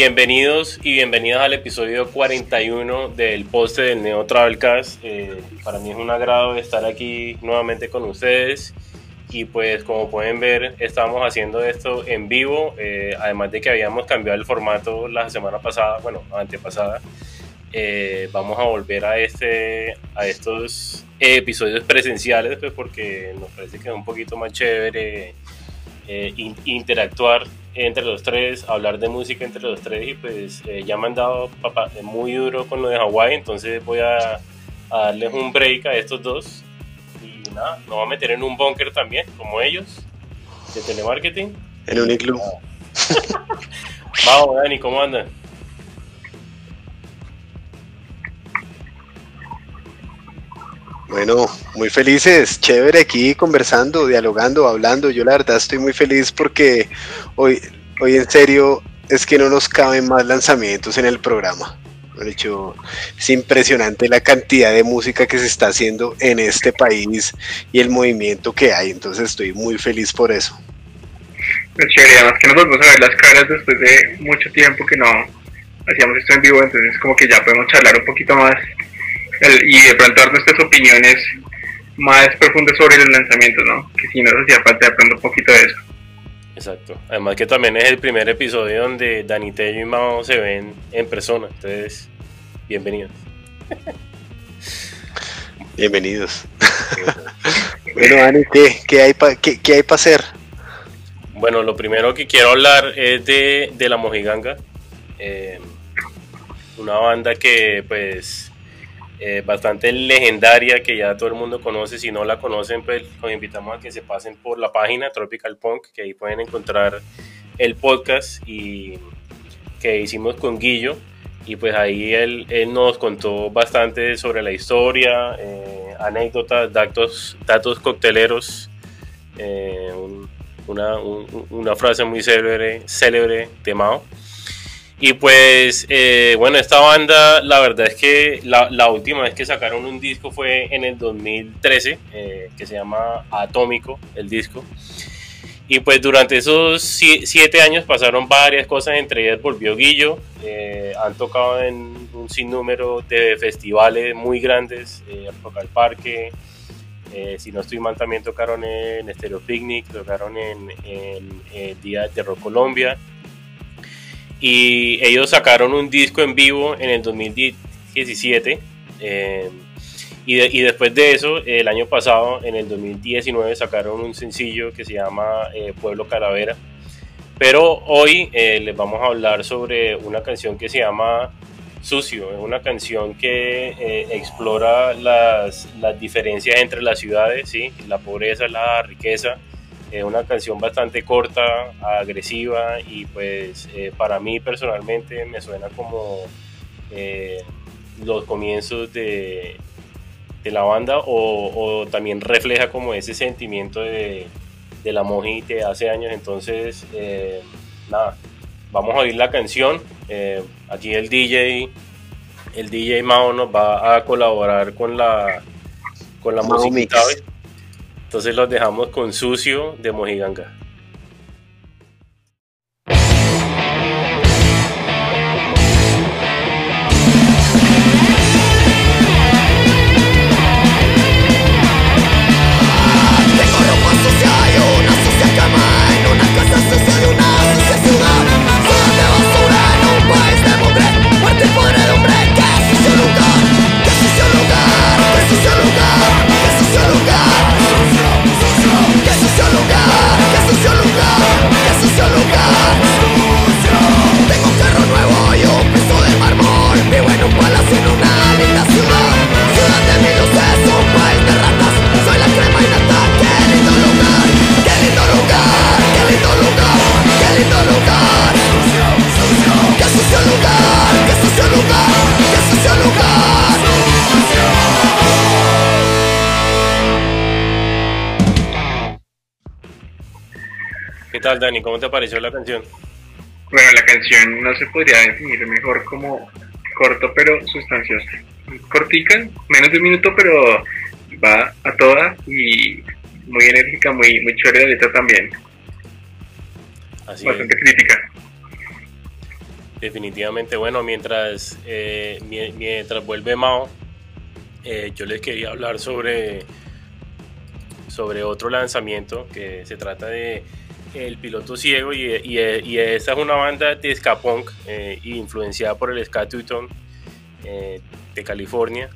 Bienvenidos y bienvenidas al episodio 41 del poste del Neo Travelcast. Eh, para mí es un agrado estar aquí nuevamente con ustedes y pues como pueden ver estamos haciendo esto en vivo, eh, además de que habíamos cambiado el formato la semana pasada, bueno, antepasada. Eh, vamos a volver a, este, a estos episodios presenciales pues porque nos parece que es un poquito más chévere interactuar entre los tres, hablar de música entre los tres y pues eh, ya me han dado papá, muy duro con lo de Hawái, entonces voy a, darles un break a estos dos y nada, nos voy a meter en un bunker también, como ellos, de telemarketing. En un iglú. Vamos, Dani, ¿cómo andan? Bueno, muy felices, chévere aquí conversando, dialogando, hablando. Yo la verdad estoy muy feliz porque hoy, hoy en serio es que no nos caben más lanzamientos en el programa. De hecho, es impresionante la cantidad de música que se está haciendo en este país y el movimiento que hay. Entonces estoy muy feliz por eso. Es chévere, además que nos volvemos a ver las caras después de mucho tiempo que no hacíamos esto en vivo, entonces como que ya podemos charlar un poquito más y de pronto dar nuestras opiniones más profundas sobre los lanzamientos, ¿no? Que si nos hacía falta de pronto un poquito de eso. Exacto. Además que también es el primer episodio donde Dani Tello y Mao se ven en persona. Entonces, bienvenidos. Bienvenidos. bueno, Dani, ¿qué, hay para qué, hay hacer? Bueno, lo primero que quiero hablar es de, de La Mojiganga. Eh, una banda que pues eh, bastante legendaria que ya todo el mundo conoce. Si no la conocen, pues los invitamos a que se pasen por la página Tropical Punk, que ahí pueden encontrar el podcast y que hicimos con Guillo. Y pues ahí él, él nos contó bastante sobre la historia, eh, anécdotas, datos, datos cocteleros, eh, una, una, frase muy célebre, célebre de Mao. Y pues, eh, bueno, esta banda, la verdad es que la, última vez que sacaron un disco fue en el 2013, eh, que se llama Atómico, el disco. Y pues durante esos siete años pasaron varias cosas, entre ellas volvió Guillo, eh, han tocado en un sinnúmero de festivales muy grandes, eh, Rock al Parque, si no estoy mal también tocaron en Stereo Picnic, tocaron en Día de Rock Colombia, y ellos sacaron un disco en vivo en el 2017. Eh, y, después de eso, el año pasado, en el 2019, sacaron un sencillo que se llama eh, Pueblo Calavera. Pero hoy eh, les vamos a hablar sobre una canción que se llama Sucio. Es una canción que explora las, las, diferencias entre las ciudades, ¿sí? la pobreza, la riqueza es una canción bastante corta, agresiva y pues eh, para mí personalmente me suena como eh, los comienzos de, de la banda o, también refleja como ese sentimiento de, de la mojite hace años. Entonces, eh, nada, vamos a oír la canción. aquí el DJ, el DJ Mao nos va a colaborar con la, con la música. Entonces los dejamos con Sucio de Mojiganga. ¿Qué tal, Dani? ¿Cómo te pareció la canción? Bueno, la canción no se podría definir mejor como corto pero sustancioso. Cortica, menos de un minuto, pero va a toda y muy enérgica, muy, muy chévere la letra también. Así Bastante crítica. definitivamente, bueno, mientras, eh, mientras vuelve Mao, eh, yo les quería hablar sobre, sobre otro lanzamiento que se trata de El Piloto Ciego y, esta es una banda de ska punk influenciada por el ska de California.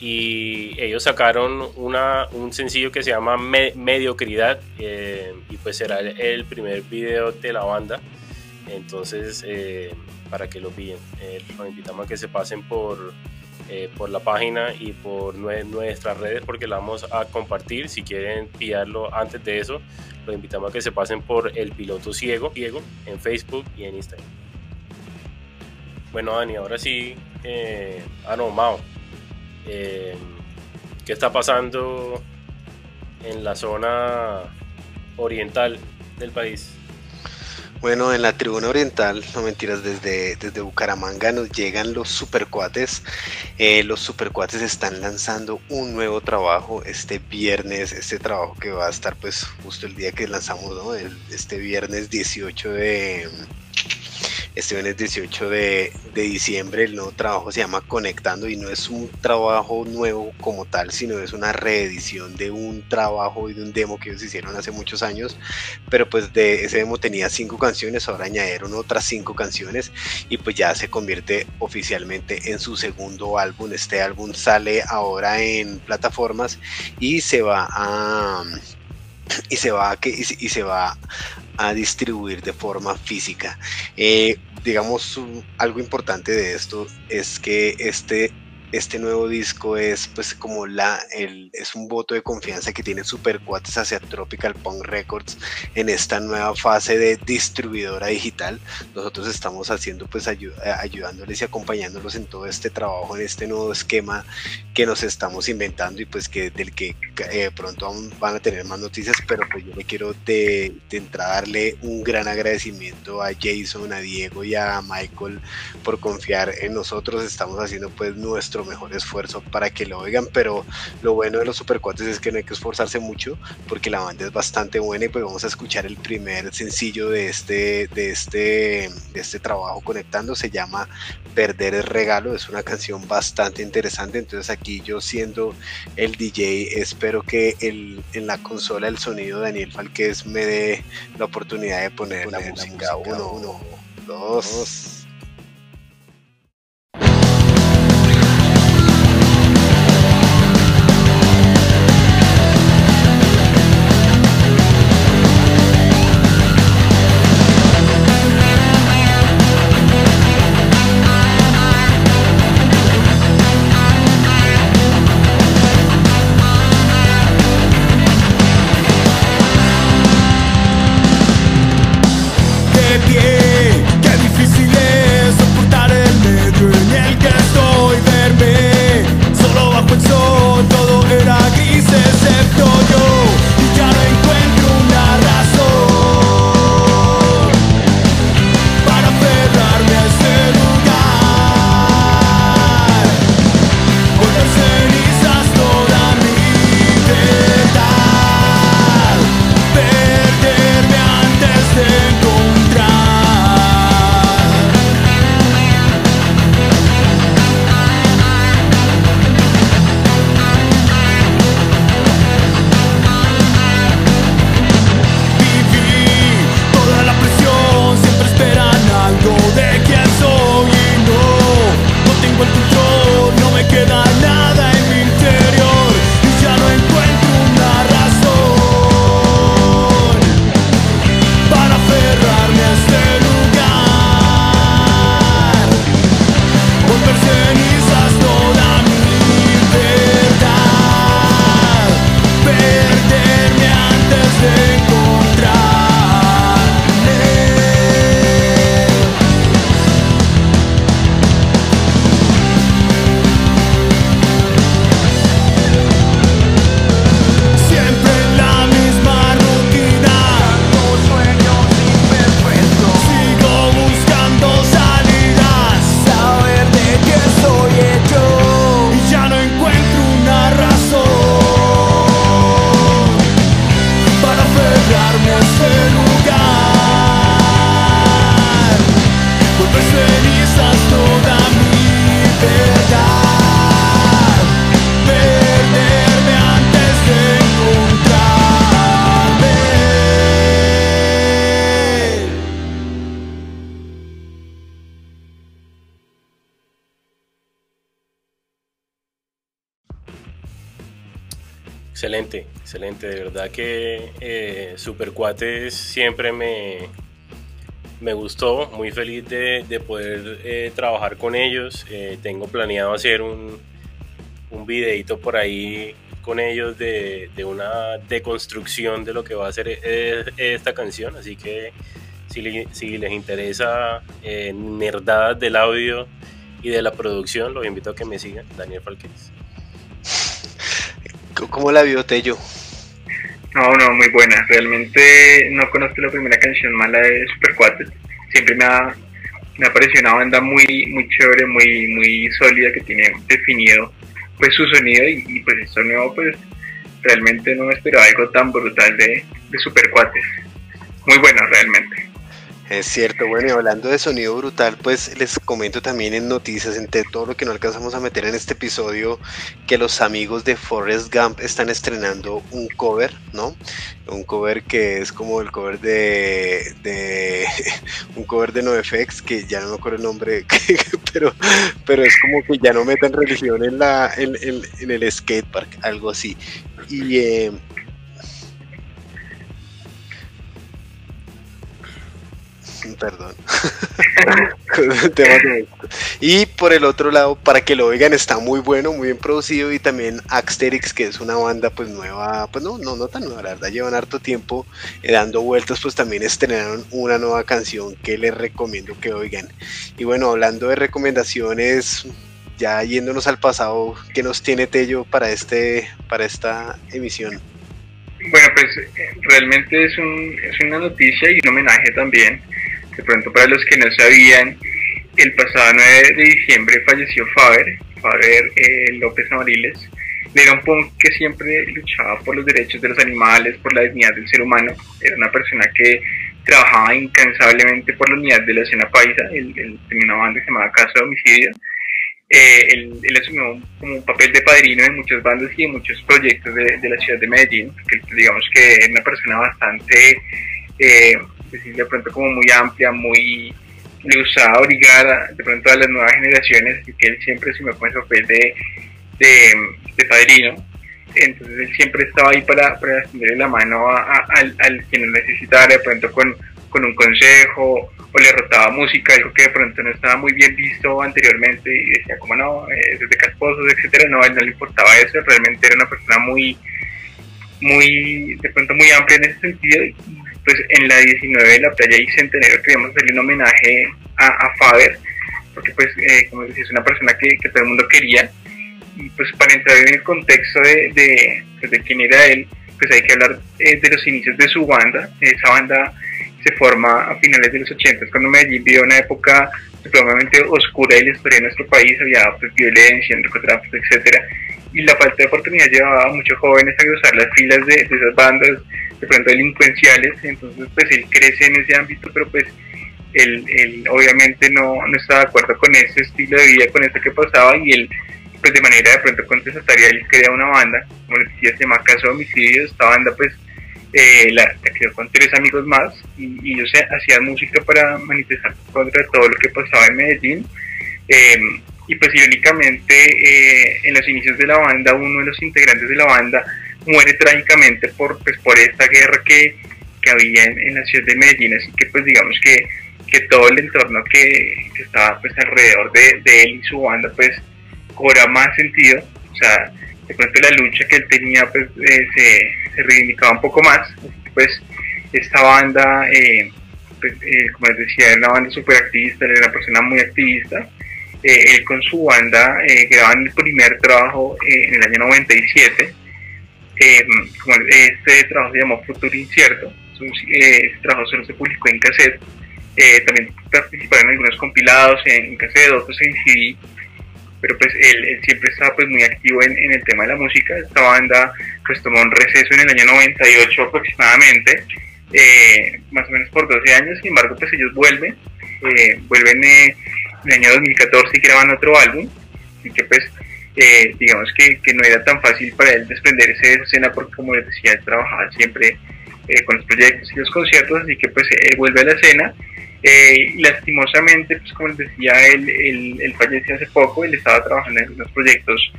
Y ellos sacaron un sencillo que se llama Mediocridad eh, y pues será el, primer video de la banda. Entonces eh, para que lo pillen eh, los invitamos a que se pasen por, por la página y por nuestras redes porque la vamos a compartir. Si quieren pillarlo antes de eso los invitamos a que se pasen por el piloto ciego, ciego en Facebook y en Instagram. Bueno Dani ahora sí ah no Mao. Eh, qué está pasando en la zona oriental del país. Bueno, en la tribuna oriental, no mentiras, desde, desde Bucaramanga nos llegan los supercuates. Eh, los supercuates están lanzando un nuevo trabajo este viernes, este trabajo que va a estar pues justo el día que lanzamos, ¿no? este viernes 18 de, este viernes 18 de, diciembre el nuevo trabajo se llama Conectando y no es un trabajo nuevo como tal, sino es una reedición de un trabajo y de un demo que ellos hicieron hace muchos años, pero pues de ese demo tenía cinco canciones, ahora añadieron otras cinco canciones y pues ya se convierte oficialmente en su segundo álbum. Este álbum sale ahora en plataformas y se va a y se va a, y se va a distribuir de forma física. Eh, digamos, algo importante de esto es que este este nuevo disco es pues como la el, es un voto de confianza que tiene Super Cuates hacia Tropical Punk Records en esta nueva fase de distribuidora digital. Nosotros estamos haciendo pues eh, ayudándoles y acompañándolos en todo este trabajo, en este nuevo esquema que nos estamos inventando y pues que del que eh, pronto van a tener más noticias, pero pues yo le quiero de, de entrada darle un gran agradecimiento a Jason, a Diego y a Michael por confiar en nosotros. Estamos haciendo pues nuestro mejor esfuerzo para que lo oigan, pero lo bueno de los supercuates es que no hay que esforzarse mucho porque la banda es bastante buena y pues vamos a escuchar el primer sencillo de este, de este, de este trabajo conectando, se llama Perder el regalo, es una canción bastante interesante, entonces aquí yo siendo el DJ espero que el, en la consola el sonido de Daniel Falquez me dé la oportunidad de poner, la, música, uno, uno, dos. qué De verdad que eh, Supercuates siempre me, me gustó. Muy feliz de, poder eh, trabajar con ellos. Eh, tengo planeado hacer un, un videito por ahí con ellos de, una deconstrucción de lo que va a ser esta canción. Así que si, les interesa nerdadas del audio y de la producción, los invito a que me sigan. Daniel Falquez. ¿Cómo la vio Tello? No, no, muy buena. Realmente no conozco la primera canción mala de Super Siempre me ha, me ha parecido una banda muy, muy chévere, muy, muy sólida que tiene definido pues su sonido y, pues esto nuevo pues realmente no me esperaba algo tan brutal de, de Super Muy bueno realmente. Es cierto, bueno, y hablando de sonido brutal, pues les comento también en noticias, entre todo lo que no alcanzamos a meter en este episodio, que los amigos de Forrest Gump están estrenando un cover, ¿no? Un cover que es como el cover de, de un cover de NoFX, que ya no me acuerdo el nombre, pero, pero es como que ya no metan religión en, la, en, en, el skatepark, algo así. Y eh, Perdón. y por el otro lado, para que lo oigan, está muy bueno, muy bien producido. Y también Axterix, que es una banda pues nueva, pues no, no, no tan nueva, la verdad, llevan harto tiempo eh, dando vueltas, pues también estrenaron una nueva canción que les recomiendo que oigan. Y bueno, hablando de recomendaciones, ya yéndonos al pasado, ¿qué nos tiene Tello para este, para esta emisión? Bueno, pues eh, realmente es, un, es una noticia y un homenaje también de pronto para los que no sabían, el pasado 9 de diciembre falleció Faber, Faber eh, López Amariles. Era un punk que siempre luchaba por los derechos de los animales, por la dignidad del ser humano. Era una persona que trabajaba incansablemente por la unidad de la escena paisa. Él, tenía una banda llamaba Caso de Homicidio. Eh, él, asumió como un papel de padrino en muchas bandas y en muchos proyectos de, de la ciudad de Medellín, que digamos que era una persona bastante eh, decir, de pronto como muy amplia, muy le obligar de pronto a las nuevas generaciones, y que él siempre se me pone papel de, de, padrino. Entonces él siempre estaba ahí para, para extenderle la mano al, al, quien lo necesitara, de pronto con, con un consejo, o le rotaba música, algo que de pronto no estaba muy bien visto anteriormente, y decía como no, eh, desde casposos, etcétera, no, a él no le importaba eso, realmente era una persona muy, muy, de pronto muy amplia en ese sentido, pues en la 19 de la playa y Centenario queríamos hacerle un homenaje a, Faber, porque pues eh, como decía es una persona que, todo el mundo quería, y pues para entrar en el contexto de, de, pues, de quién era él, pues hay que hablar eh, de los inicios de su banda, esa banda se forma a finales de los 80, cuando Medellín vivió una época supremamente oscura de la historia de nuestro país, había pues, violencia, narcotráfico, etcétera, y la falta de oportunidad llevaba a muchos jóvenes a cruzar las filas de, de esas bandas de pronto delincuenciales, entonces pues él crece en ese ámbito, pero pues él, obviamente no, no estaba de acuerdo con ese estilo de vida, con eso que pasaba y él pues de manera de pronto contestataria él crea una banda, como les decía, se llama Caso de Homicidios, esta banda pues eh, la, creó con tres amigos más y, ellos hacían música para manifestar contra todo lo que pasaba en Medellín. Em, y pues irónicamente eh, en los inicios de la banda uno de los integrantes de la banda muere trágicamente por, pues, por esta guerra que, que había en, la ciudad de Medellín, así que pues digamos que, que todo el entorno que, que estaba pues alrededor de, de, él y su banda pues cobra más sentido, o sea, de pronto la lucha que él tenía pues eh, se, se, reivindicaba un poco más, pues esta banda, eh, pues, eh, como les decía, era una banda súper activista, era una persona muy activista, él con su banda grababan el primer trabajo en el año 97, eh, este trabajo se llamó Futuro Incierto, eh, este trabajo solo se publicó en cassette, eh, también participaron en algunos compilados en, cassette, otros en CD, pero pues él, siempre estaba pues muy activo en, el tema de la música, esta banda pues tomó un receso en el año 98 aproximadamente, más o menos por 12 años, sin embargo pues ellos vuelven, vuelven en el año 2014 y graban otro álbum, y que pues eh, digamos que, que, no era tan fácil para él desprenderse de esa escena porque como les decía, él trabajaba siempre eh, con los proyectos y los conciertos, así que pues él vuelve a la escena. Eh, lastimosamente, pues como les decía, él, él, falleció hace poco, él estaba trabajando en unos proyectos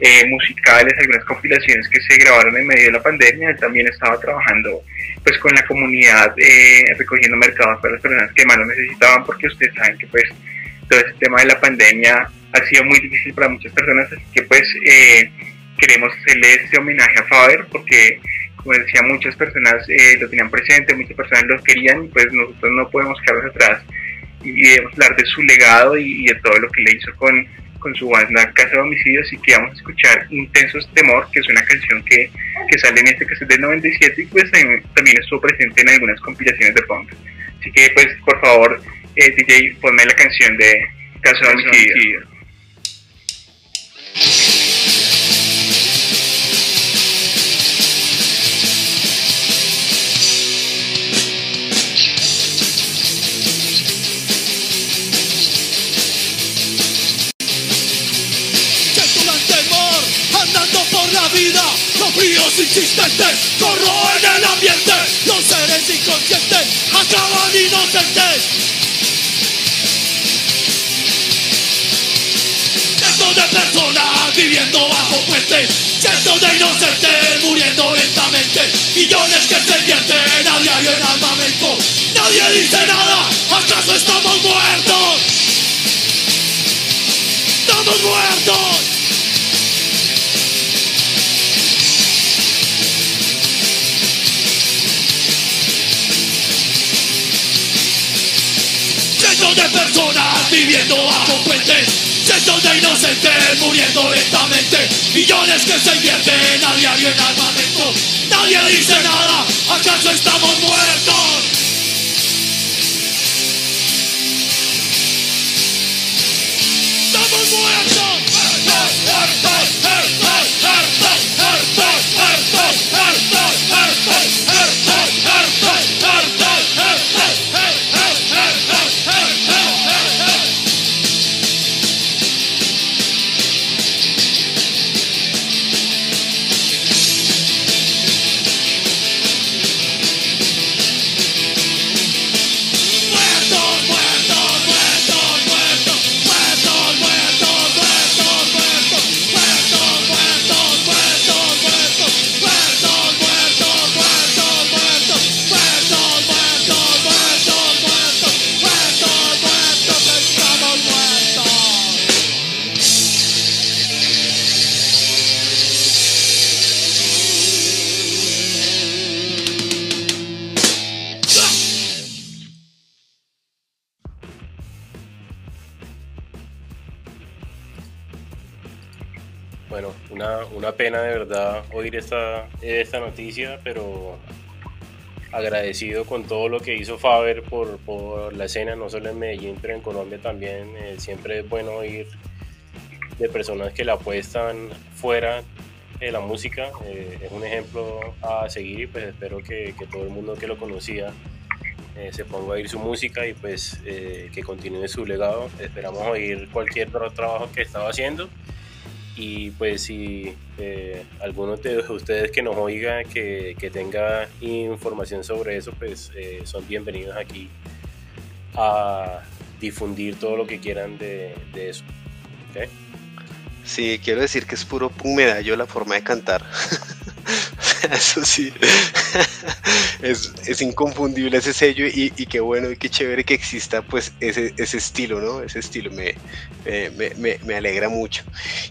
eh, musicales, algunas compilaciones que se grabaron en medio de la pandemia. Él también estaba trabajando pues con la comunidad, eh, recogiendo mercados para las personas que más lo necesitaban, porque ustedes saben que pues todo este tema de la pandemia ha sido muy difícil para muchas personas, así que pues eh, queremos hacerle este homenaje a Faber, porque como decía, muchas personas lo tenían presente, muchas personas lo querían, pues nosotros no podemos quedarnos atrás y debemos hablar de su legado y de todo lo que le hizo con con su banda Casa de Homicidios y que vamos a escuchar Intensos Temor, que es una canción que, que sale en este caso del 97 y pues también estuvo presente en algunas compilaciones de punk. Así que pues por favor eh, DJ ponme la canción de Casa de Homicidios. fríos insistentes corroen el ambiente, los seres inconscientes viviendo bajo puentes, cientos de inocentes muriendo lentamente, millones que se vierten a diario en armamento. Nadie dice nada, ¿acaso estamos muertos? ¡Estamos muertos! Personas viviendo bajo puentes Cientos de inocentes muriendo lentamente Millones que se invierten a diario en armamento Nadie dice nada, ¿acaso estamos muertos? Pena de verdad oír esta, esta noticia, pero agradecido con todo lo que hizo Faber por, por la escena, no solo en Medellín, pero en Colombia también. Eh, siempre es bueno oír de personas que la apuestan fuera de la música. Eh, es un ejemplo a seguir y pues espero que, que todo el mundo que lo conocía eh, se ponga a oír su música y pues que continúe su legado. Esperamos oír cualquier otro trabajo que estaba haciendo y pues si eh, alguno de ustedes que nos oiga, que, que tenga información sobre eso, pues eh, son bienvenidos aquí a difundir todo lo que quieran de, de eso. Sí, quiero decir que es puro yo la forma de cantar. Eso sí, es, inconfundible ese sello y, qué bueno y qué chévere que exista pues ese, estilo, ¿no? Ese estilo me, me, alegra mucho.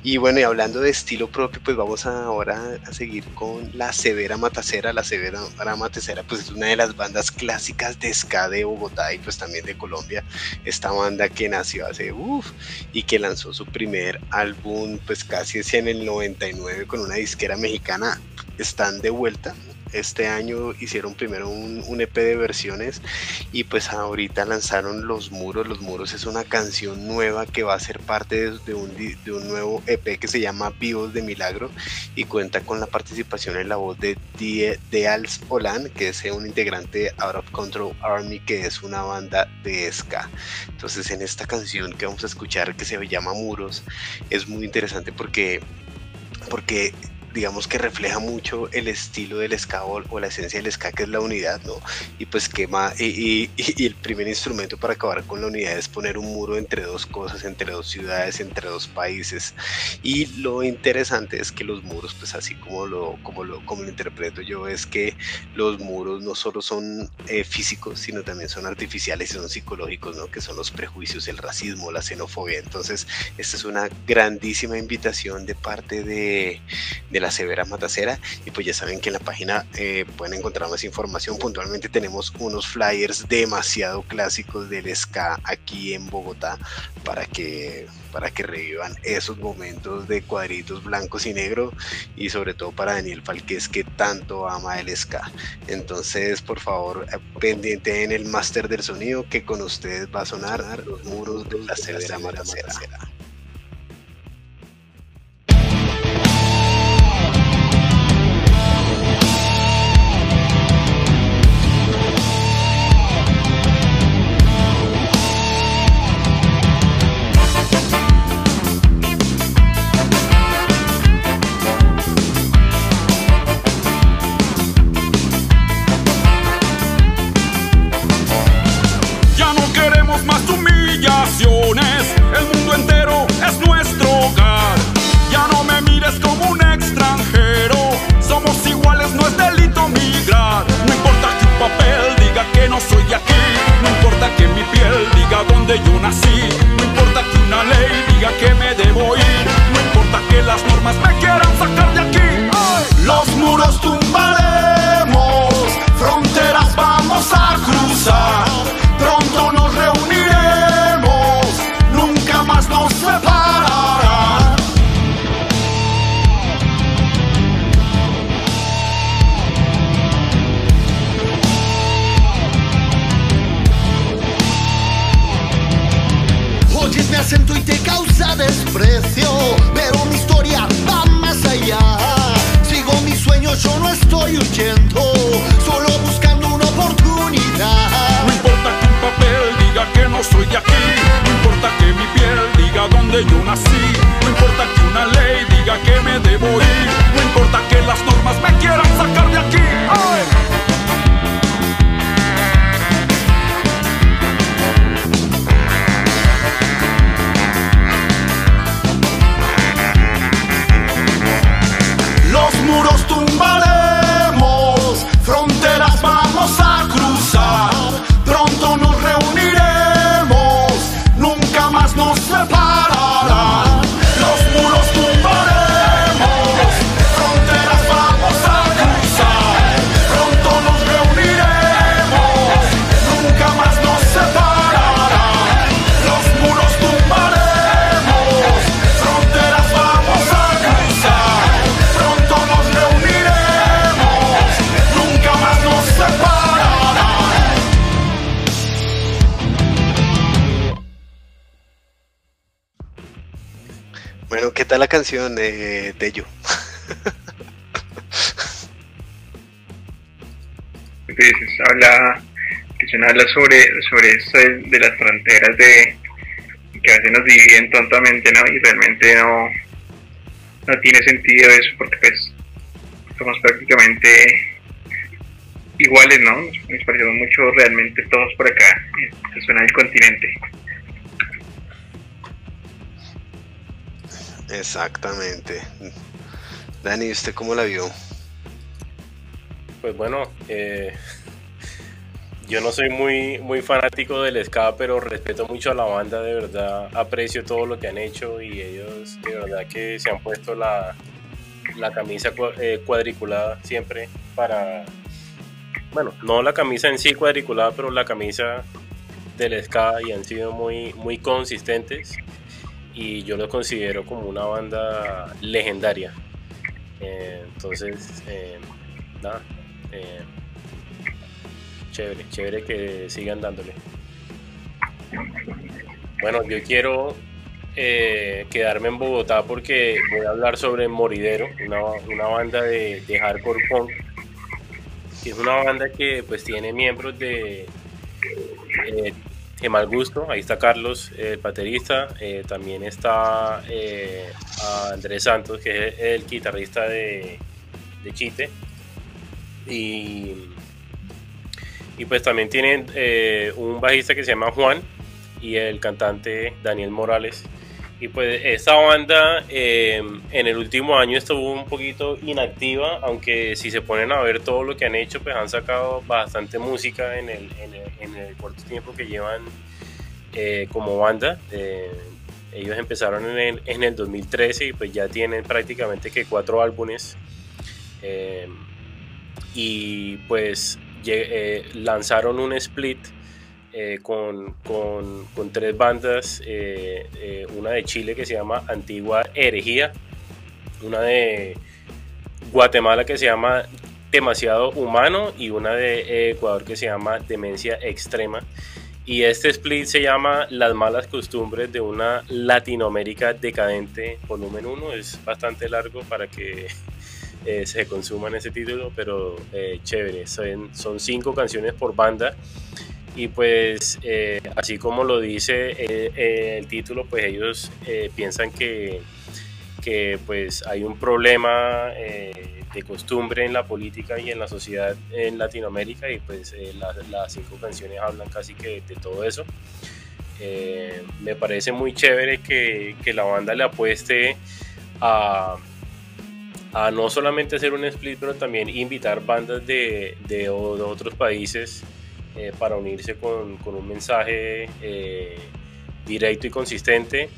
Y bueno, y hablando de estilo propio, pues vamos ahora a seguir con La Severa Matacera. La Severa Matacera pues es una de las bandas clásicas de ska de Bogotá y pues también de Colombia. Esta banda que nació hace uff y que lanzó su primer álbum pues casi en el 99 con una disquera mexicana están de vuelta. Este año hicieron primero un, EP de versiones y pues ahorita lanzaron Los Muros. Los Muros es una canción nueva que va a ser parte de, un, de un, nuevo EP que se llama Vivos de Milagro y cuenta con la participación en la voz de, de, Als Olan, que es un integrante de Out of Control Army, que es una banda de ska. Entonces en esta canción que vamos a escuchar que se llama Muros es muy interesante porque porque digamos que refleja mucho el estilo del ska o, o, la esencia del ska que es la unidad, ¿no? Y pues quema, y, y, y, el primer instrumento para acabar con la unidad es poner un muro entre dos cosas, entre dos ciudades, entre dos países. Y lo interesante es que los muros, pues así como lo, como lo, como lo interpreto yo, es que los muros no solo son eh, físicos, sino también son artificiales y son psicológicos, ¿no? Que son los prejuicios, el racismo, la xenofobia. Entonces, esta es una grandísima invitación de parte de, de la Severa Matacera. Y pues ya saben que en la página eh, pueden encontrar más información. Puntualmente tenemos unos flyers demasiado clásicos del ska aquí en Bogotá para que, para que revivan esos momentos de cuadritos blancos y negros y sobre todo para Daniel Falquez que tanto ama el ska. Entonces, por favor, eh, pendiente en el máster del sonido que con ustedes va a sonar los muros de la Severa Matacera. No importa que una ley diga que me debo ir. No importa que las normas me quieran sacar de aquí. Los muros tumbaremos, fronteras vamos a cruzar. Pronto nos reuniremos, nunca más nos separaremos. huyendo, solo buscando una oportunidad. No importa que un papel diga que no soy de aquí, no importa que mi piel diga dónde yo nací, no importa que una ley diga que me debo ir, no importa que las normas me quieran sacar de aquí. La canción de Tello? habla, que habla sobre, sobre esto de, las fronteras de que a veces nos dividen tontamente, ¿no? Y realmente no, no tiene sentido eso porque pues somos prácticamente iguales, ¿no? Nos parecemos mucho realmente todos por acá, se suena el continente. Exactamente. Dani, ¿usted cómo la vio? Pues bueno, eh, yo no soy muy, muy fanático del ska, pero respeto mucho a la banda, de verdad aprecio todo lo que han hecho y ellos de verdad que se han puesto la, la camisa eh, cuadriculada siempre para, bueno, no la camisa en sí cuadriculada, pero la camisa del ska y han sido muy, muy consistentes y yo lo considero como una banda legendaria. Eh, entonces, eh, nada, eh, chévere, chévere que sigan dándole. Bueno, yo quiero quedarme en Bogotá porque voy a hablar sobre Moridero, una, banda de, hardcore punk, es una banda que pues tiene miembros de mal gusto, ahí está Carlos, el baterista, eh, también está eh, Andrés Santos, que es el guitarrista de, de Chite, y, y pues también tienen eh, un bajista que se llama Juan y el cantante Daniel Morales. Y pues esta banda en el último año estuvo un poquito inactiva, aunque si se ponen a ver todo lo que han hecho, pues han sacado bastante música en el, en el, en corto tiempo que llevan eh, como banda. Eh, ellos empezaron en el, en el, 2013 y pues ya tienen prácticamente que cuatro álbumes. Eh, y pues lanzaron un split con, con, con, tres bandas, una de Chile que se llama Antigua Herejía, una de Guatemala que se llama Demasiado Humano y una de Ecuador que se llama Demencia Extrema. Y este split se llama Las malas costumbres de una Latinoamérica decadente, volumen 1. Es bastante largo para que eh, se consuman ese título, pero eh, chévere. Son, son, cinco canciones por banda. Y pues, eh, así como lo dice el título, pues ellos piensan que, que pues hay un problema de costumbre en la política y en la sociedad en Latinoamérica y pues eh, las cinco canciones hablan casi que de todo eso. Eh, me parece muy chévere que, que, la banda le apueste a, a no solamente hacer un split, pero también invitar bandas de, de, otros países eh, para unirse con, con un mensaje directo y consistente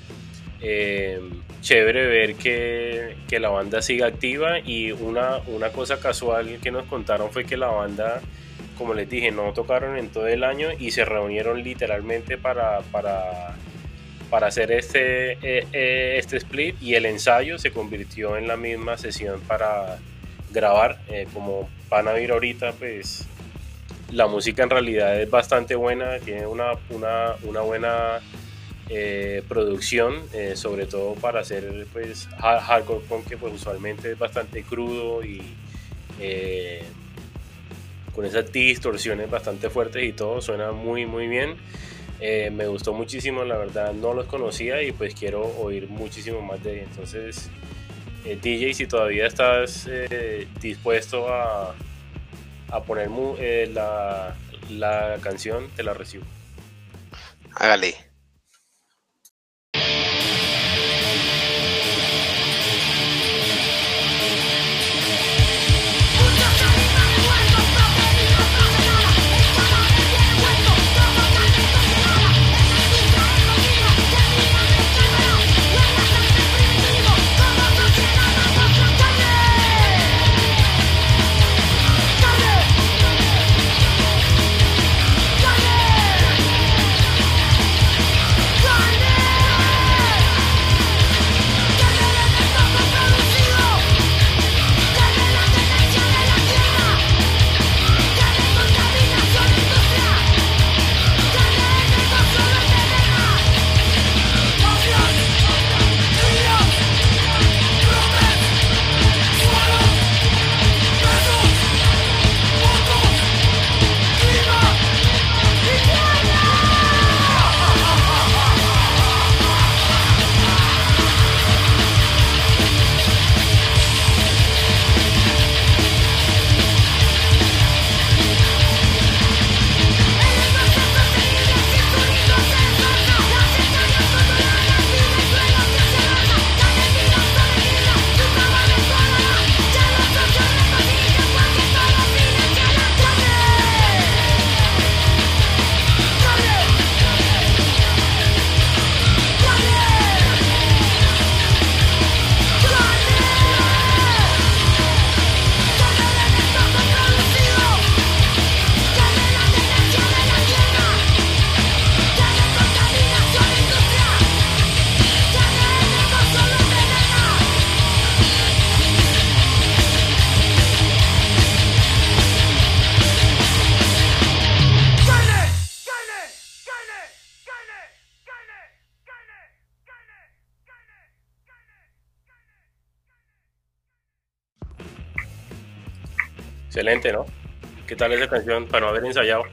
chévere ver que, que, la banda siga activa y una, una cosa casual que nos contaron fue que la banda, como les dije, no tocaron en todo el año y se reunieron literalmente para, para, para hacer este, eh, eh, este split y el ensayo se convirtió en la misma sesión para grabar. Eh, como van a ver ahorita, pues la música en realidad es bastante buena, tiene una, una, una buena eh, producción, eh, sobre todo para hacer pues hardcore punk que pues usualmente es bastante crudo y eh, con esas distorsiones bastante fuertes y todo, suena muy muy bien. me gustó muchísimo, la verdad no los conocía y pues quiero oír muchísimo más de ellos. Entonces, DJ, si todavía estás dispuesto a, a poner la, la canción, te la recibo. Hágale. Excelente, ¿no? ¿Qué tal esa canción para no haber ensayado?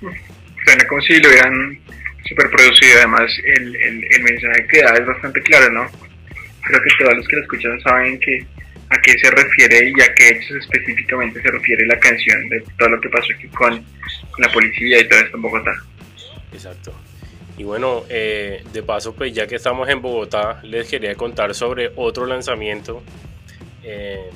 Suena como si lo hubieran súper producido, además el, el, el mensaje que da es bastante claro, ¿no? Creo que todos los que lo escuchan saben que a qué se refiere y a qué hechos específicamente se refiere la canción de todo lo que pasó aquí con, la policía y todo esto en Bogotá. Exacto. Y bueno, eh, de paso, pues ya que estamos en Bogotá, les quería contar sobre otro lanzamiento eh,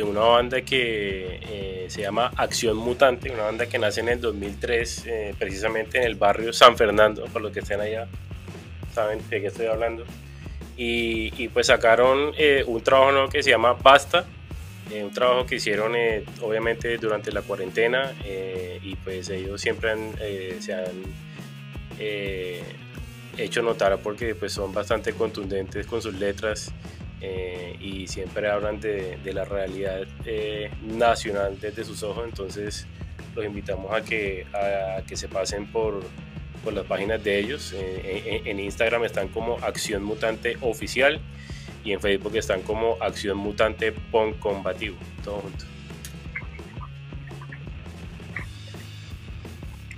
de una banda que eh, se llama Acción Mutante, una banda que nace en el 2003, precisamente en el barrio San Fernando, por los que estén allá, saben de qué estoy hablando. Y, pues sacaron eh, un trabajo que se llama Basta, eh, un trabajo que hicieron eh, obviamente durante la cuarentena y pues ellos siempre se han hecho notar porque pues son bastante contundentes con sus letras y siempre hablan de, la realidad nacional desde sus ojos entonces los invitamos a que, a que se pasen por por las páginas de ellos. Eh, en, Instagram están como Acción Mutante Oficial y en Facebook están como Acción Mutante Pon Combativo, todo junto.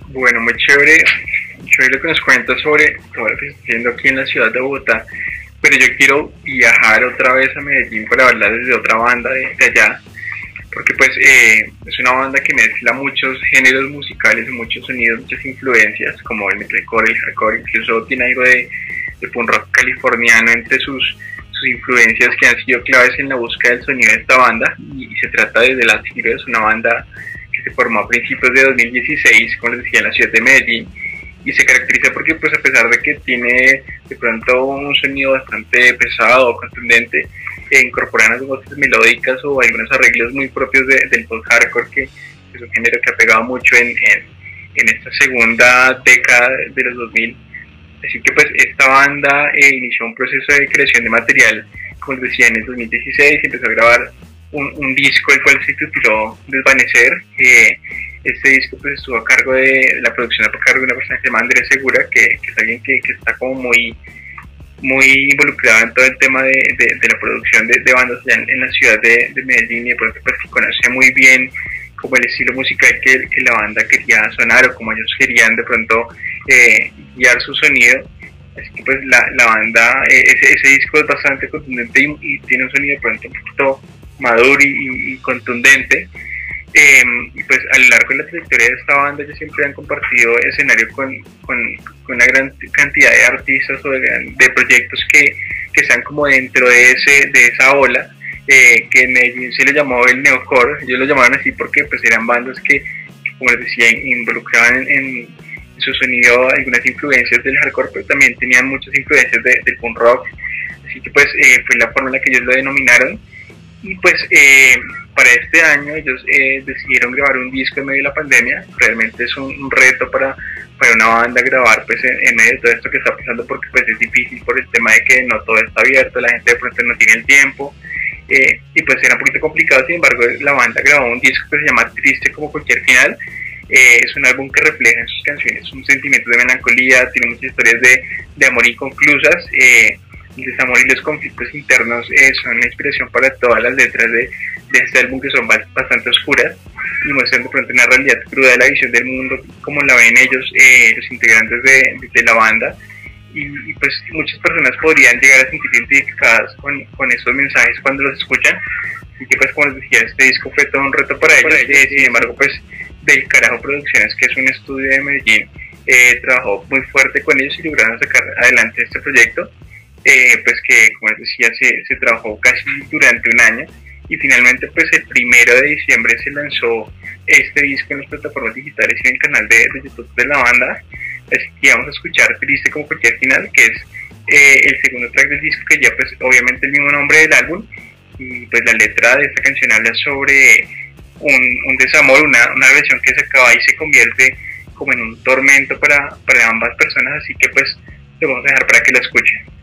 Bueno, muy chévere, chévere lo que nos cuenta sobre lo que está haciendo aquí en la ciudad de Bogotá, pero yo quiero viajar otra vez a Medellín para hablar desde otra banda de allá porque pues eh, es una banda que mezcla muchos géneros musicales, muchos sonidos, muchas influencias, como el metalcore, el hardcore, incluso tiene algo de, de punk rock californiano entre sus, influencias que han sido claves en la búsqueda del sonido de esta banda, y, se trata de The Last es una banda que se formó a principios de 2016, como les decía, en la ciudad de Medellín, y se caracteriza porque pues a pesar de que tiene de pronto un sonido bastante pesado, contundente, e incorporan algunas voces melódicas o algunos arreglos muy propios del post-hardcore, que es un género que ha pegado mucho en, en, esta segunda década de los 2000. Así que pues esta banda eh, inició un proceso de creación de material, como les decía, en el 2016 empezó a grabar un, un disco el cual se tituló Desvanecer. Este disco pues estuvo a cargo de la producción a cargo de una persona que se llama Andrés Segura, que, que es alguien que, que está como muy muy involucrado en todo el tema de, la producción de, bandas en, la ciudad de, Medellín y de pronto pues conoce muy bien como el estilo musical que, que, la banda quería sonar o como ellos querían de pronto eh, guiar su sonido. Así que pues la, la banda, eh, ese, disco es bastante contundente y, tiene un sonido de pronto un poquito maduro y contundente. Eh, pues a lo largo de la trayectoria de esta banda ellos siempre han compartido escenario con, con, una gran cantidad de artistas o de, proyectos que, que, están como dentro de, ese, de esa ola, eh, que en Medellín se le llamó el neocore, ellos lo llamaban así porque pues eran bandas que, como les decía, involucraban en, su sonido algunas influencias del hardcore, pero también tenían muchas influencias del punk rock, así que pues eh, fue la forma en la que ellos lo denominaron. Y pues eh, para este año ellos eh, decidieron grabar un disco en medio de la pandemia. Realmente es un, reto para, para una banda grabar pues en, medio de todo esto que está pasando porque pues es difícil por el tema de que no todo está abierto, la gente de pronto no tiene el tiempo. Eh, y pues era un poquito complicado, sin embargo la banda grabó un disco que se llama Triste como cualquier final. es un álbum que refleja en sus canciones un sentimiento de melancolía, tiene muchas historias de, de amor inconclusas el desamor y los conflictos internos eh, son la inspiración para todas las letras de, de, este álbum que son bastante oscuras y muestran de pronto una realidad cruda de la visión del mundo como la ven ellos, eh, los integrantes de, de la banda. Y, pues muchas personas podrían llegar a sentir identificadas con, con esos mensajes cuando los escuchan. Así que pues como les decía, este disco fue todo un reto para ellos. Eh, sin embargo, pues Del Carajo Producciones, que es un estudio de Medellín, trabajó muy fuerte con ellos y lograron sacar adelante este proyecto. Eh, pues que como les decía se, trabajó casi durante un año y finalmente pues el primero de diciembre se lanzó este disco en las plataformas digitales y en el canal de, YouTube de la banda. Así que vamos a escuchar Triste como cualquier final que es eh, el segundo track del disco que ya pues obviamente el mismo nombre del álbum y pues la letra de esta canción habla sobre un, un desamor, una, una relación que se acaba y se convierte como en un tormento para, para ambas personas. Así que pues lo vamos a dejar para que la escuchen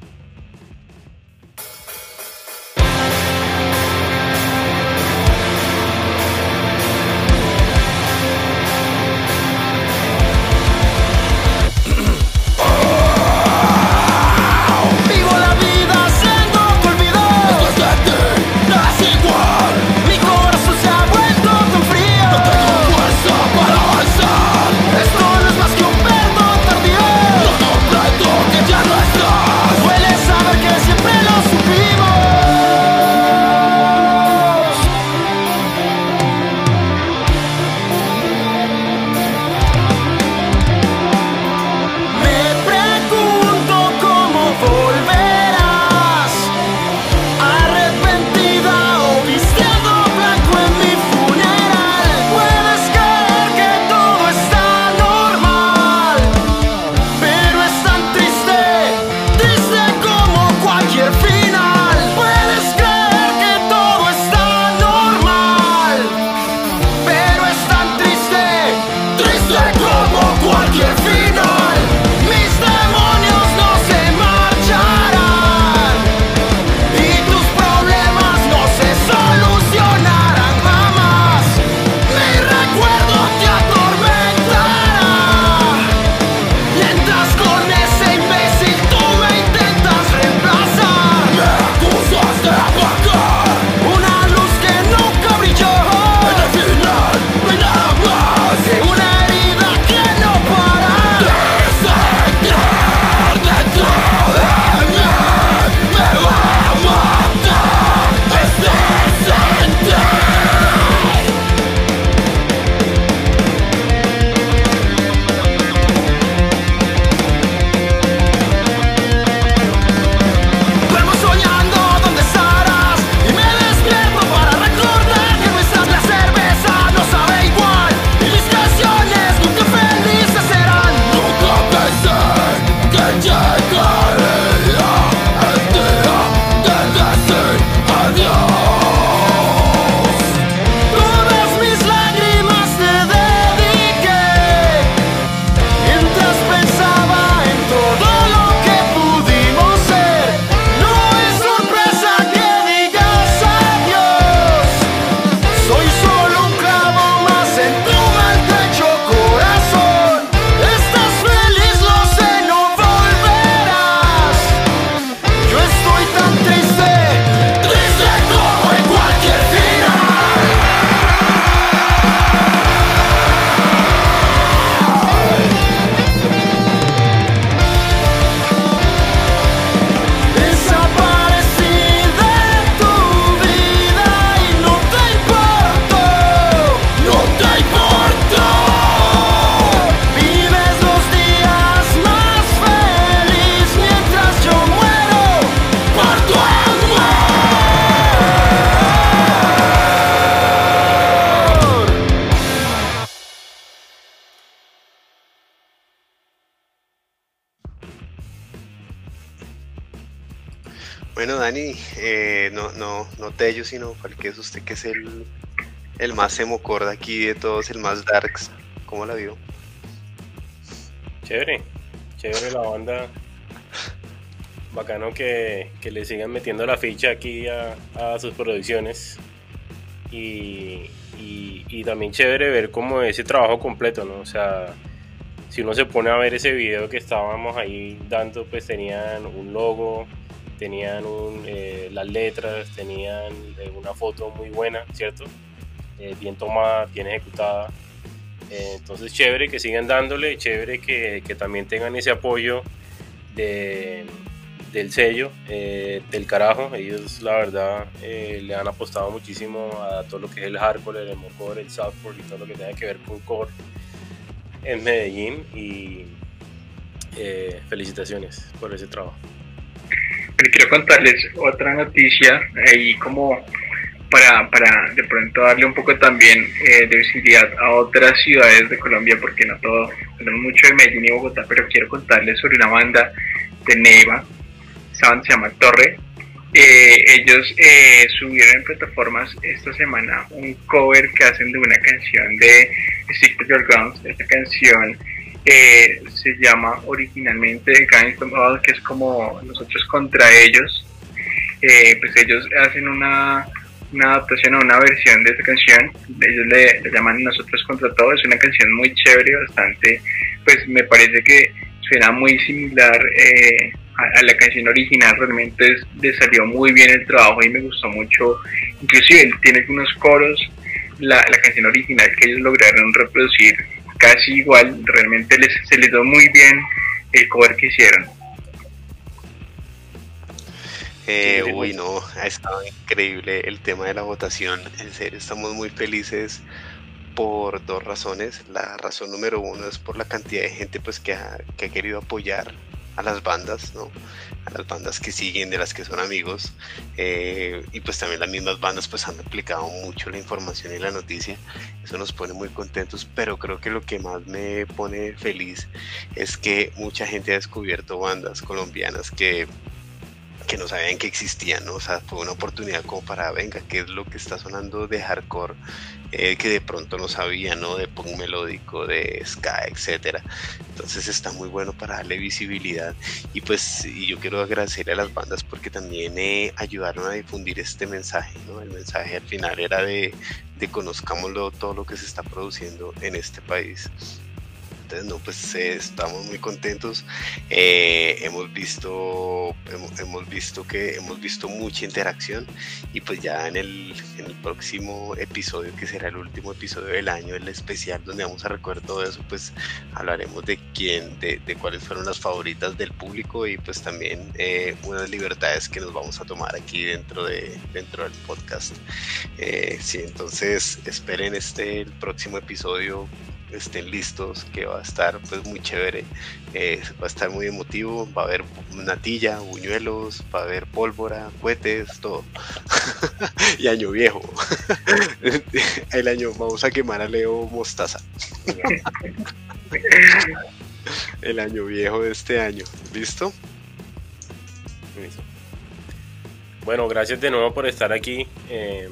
no, Tello, sino es usted que es el, el más emocorda aquí de todos, el más darks. ¿Cómo la vio? Chévere, chévere la banda. Bacano que, le sigan metiendo la ficha aquí a, sus producciones. Y, y, también chévere ver como ese trabajo completo, ¿no? O sea, si uno se pone a ver ese video que estábamos ahí dando, pues tenían un logo, tenían eh, las letras, tenían eh, una foto muy buena, ¿cierto? Eh, bien tomada, bien ejecutada. entonces, chévere que sigan dándole, chévere que, también tengan ese apoyo de, del sello, del carajo. Ellos, la verdad, le han apostado muchísimo a todo lo que es el hardcore, el emocore, el softcore y todo lo que tenga que ver con core en Medellín. Y felicitaciones por ese trabajo quiero contarles otra noticia ahí como para, para de pronto darle un poco también eh, de visibilidad a otras ciudades de Colombia, porque no todo, tenemos mucho de Medellín y Bogotá, pero quiero contarles sobre una banda de Neiva, esa banda se llama Torre. Eh, ellos eh, subieron en plataformas esta semana un cover que hacen de una canción de to Your Guns, esta canción se llama originalmente Gangsta que es como nosotros contra ellos. Eh, pues ellos hacen una, una adaptación o una versión de esta canción. Ellos le, llaman Nosotros contra todo. Es una canción muy chévere, bastante. Pues me parece que suena muy similar eh, a, la canción original. Realmente le salió muy bien el trabajo y me gustó mucho. Inclusive tiene algunos coros. La, la canción original que ellos lograron reproducir casi igual, realmente les, se les dio muy bien el cover que hicieron. Eh, uy, no, ha estado increíble el tema de la votación. En serio, estamos muy felices por dos razones. La razón número uno es por la cantidad de gente pues, que, ha, que ha querido apoyar a las bandas, ¿no? a las bandas que siguen, de las que son amigos, eh, y pues también las mismas bandas pues han aplicado mucho la información y la noticia, eso nos pone muy contentos, pero creo que lo que más me pone feliz es que mucha gente ha descubierto bandas colombianas que que no sabían que existían, ¿no? O sea, fue una oportunidad como para, venga, ¿qué es lo que está sonando de hardcore? Eh, que de pronto no sabía, ¿no? De punk melódico, de ska, etcétera. Entonces está muy bueno para darle visibilidad. Y pues y yo quiero agradecerle a las bandas porque también eh, ayudaron a difundir este mensaje, ¿no? El mensaje al final era de, de conozcámoslo todo lo que se está produciendo en este país. Entonces, no, pues eh, estamos muy contentos. Eh, hemos visto, hemos, visto que hemos visto mucha interacción y pues ya en el, en el próximo episodio, que será el último episodio del año, el especial donde vamos a recordar todo eso, pues hablaremos de quién, de, de cuáles fueron las favoritas del público y pues también eh, unas libertades que nos vamos a tomar aquí dentro de dentro del podcast. sí, entonces esperen este el próximo episodio estén listos, que va a estar pues muy chévere, eh, va a estar muy emotivo, va a haber natilla, buñuelos, va a haber pólvora, cohetes, todo. y año viejo. El año, vamos a quemar a Leo Mostaza. El año viejo de este año, ¿listo? Bueno, gracias de nuevo por estar aquí. Eh,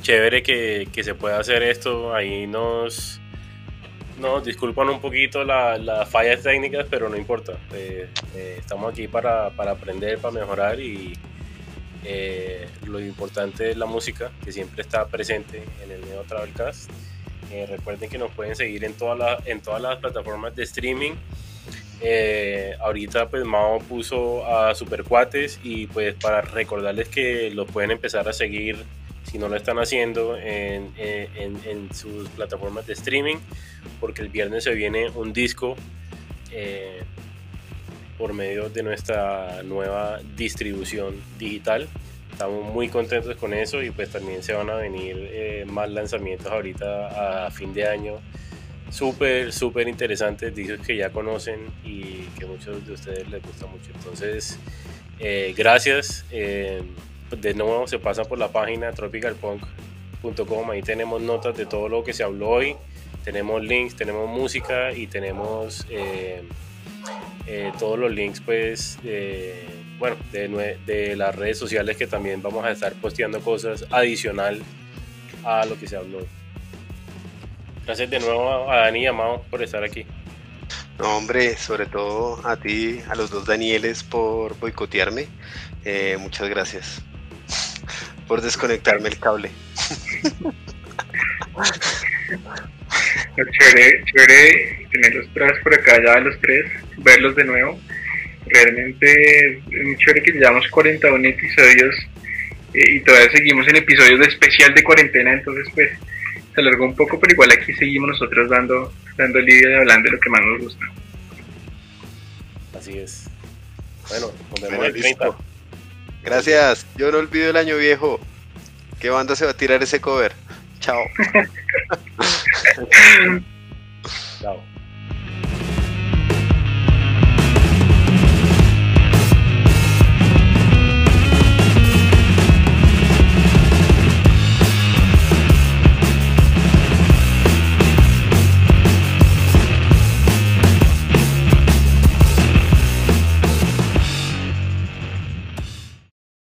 chévere que, que, se pueda hacer esto. Ahí nos, no, disculpan un poquito las fallas técnicas, pero no importa. Eh, eh, estamos aquí para, aprender, para mejorar y eh, lo importante es la música, que siempre está presente en el Neo Travelcast. recuerden que nos pueden seguir en, todas en todas las plataformas de streaming. ahorita pues Mao puso a Supercuates y pues para recordarles que los pueden empezar a seguir si no lo están haciendo en, en, sus plataformas de streaming, porque el viernes se viene un disco eh, por medio de nuestra nueva distribución digital. Estamos muy contentos con eso y pues también se van a venir eh, más lanzamientos ahorita a fin de año. Súper, súper interesantes, discos que ya conocen y que muchos de ustedes les gusta mucho. Entonces, eh, gracias de nuevo se pasan por la página tropicalpunk.com, ahí tenemos notas de todo lo que se habló hoy, tenemos links, tenemos música y tenemos eh, eh, todos los links pues bueno, de, de, las redes sociales que también vamos a estar posteando cosas adicional a lo que se habló. Gracias de nuevo a Dani y a Mao por estar aquí. No, hombre, sobre todo a ti, a los dos Danieles por boicotearme. Eh, muchas gracias por desconectarme el cable. chévere, chévere tenerlos tras por acá ya los tres, verlos de nuevo. Realmente es muy chévere que llevamos 41 episodios eh, y todavía seguimos en episodios de especial de cuarentena, entonces pues se alargó un poco, pero igual aquí seguimos nosotros dando, dando lidia y hablando de lo que más nos gusta. Así es. Bueno, nos vemos el 30. Gracias. Yo no olvido el año viejo. ¿Qué banda se va a tirar ese cover? Chao. Chao.